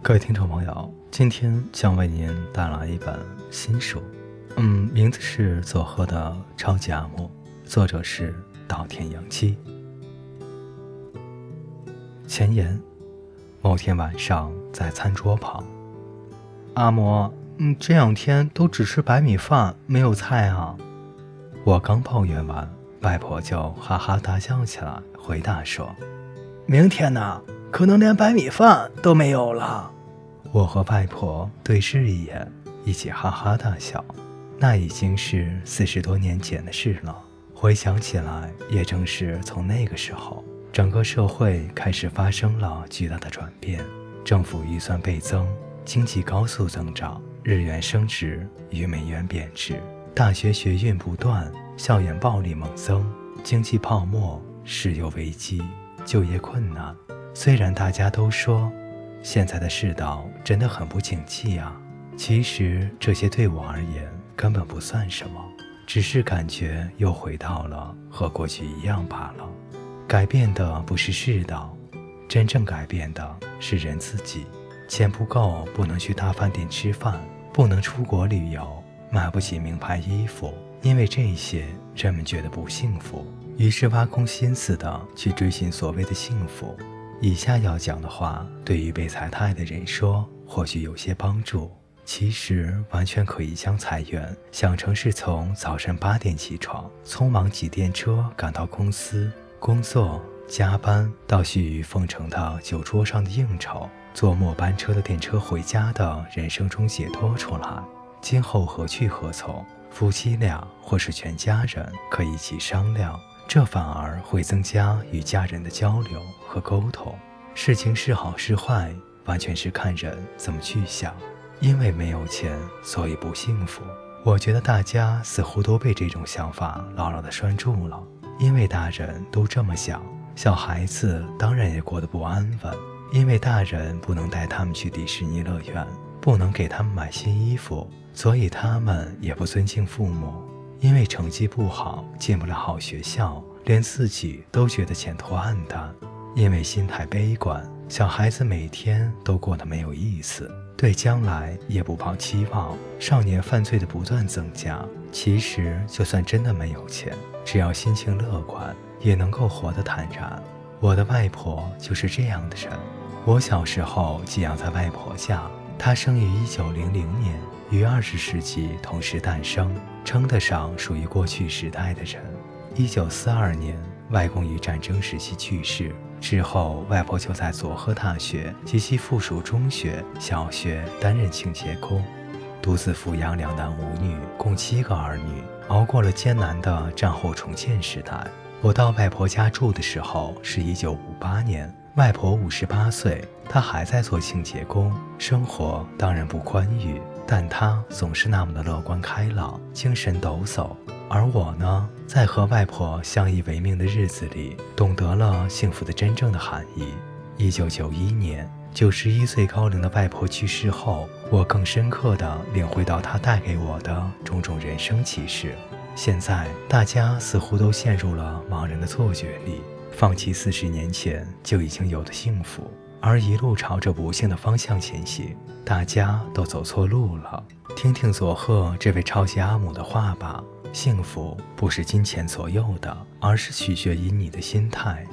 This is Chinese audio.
各位听众朋友，今天将为您带来一本新书，嗯，名字是《佐贺的超级阿嬷》，作者是稻田洋七。前言：某天晚上在餐桌旁，阿嬷，嗯，这两天都只吃白米饭，没有菜啊。我刚抱怨完，外婆就哈哈大笑起来，回答说：“明天呢？”可能连白米饭都没有了。我和外婆对视一眼，一起哈哈大笑。那已经是四十多年前的事了。回想起来，也正是从那个时候，整个社会开始发生了巨大的转变。政府预算倍增，经济高速增长，日元升值与美元贬值，大学学运不断，校园暴力猛增，经济泡沫，石油危机，就业困难。虽然大家都说现在的世道真的很不景气啊，其实这些对我而言根本不算什么，只是感觉又回到了和过去一样罢了。改变的不是世道，真正改变的是人自己。钱不够不能去大饭店吃饭，不能出国旅游，买不起名牌衣服，因为这些人们觉得不幸福，于是挖空心思的去追寻所谓的幸福。以下要讲的话，对于被裁汰的人说，或许有些帮助。其实完全可以将裁员想成是从早晨八点起床，匆忙挤电车赶到公司工作，加班到须臾奉承的酒桌上的应酬，坐末班车的电车回家的人生中解脱出来。今后何去何从，夫妻俩或是全家人可以一起商量。这反而会增加与家人的交流和沟通。事情是好是坏，完全是看人怎么去想。因为没有钱，所以不幸福。我觉得大家似乎都被这种想法牢牢地拴住了。因为大人都这么想，小孩子当然也过得不安稳。因为大人不能带他们去迪士尼乐园，不能给他们买新衣服，所以他们也不尊敬父母。因为成绩不好，进不了好学校，连自己都觉得前途暗淡。因为心态悲观，小孩子每天都过得没有意思，对将来也不抱期望。少年犯罪的不断增加，其实就算真的没有钱，只要心情乐观，也能够活得坦然。我的外婆就是这样的人。我小时候寄养在外婆家，她生于一九零零年。于二十世纪同时诞生，称得上属于过去时代的人。一九四二年，外公于战争时期去世之后，外婆就在佐贺大学及其附属中学、小学担任清洁工，独自抚养两男五女，共七个儿女，熬过了艰难的战后重建时代。我到外婆家住的时候是一九五八年，外婆五十八岁，她还在做清洁工，生活当然不宽裕。但他总是那么的乐观开朗，精神抖擞。而我呢，在和外婆相依为命的日子里，懂得了幸福的真正的含义。一九九一年，九十一岁高龄的外婆去世后，我更深刻地领会到她带给我的种种人生启示。现在，大家似乎都陷入了茫然的错觉里，放弃四十年前就已经有的幸福。而一路朝着不幸的方向前行，大家都走错路了。听听佐贺这位超级阿姆的话吧：幸福不是金钱左右的，而是取决于你的心态。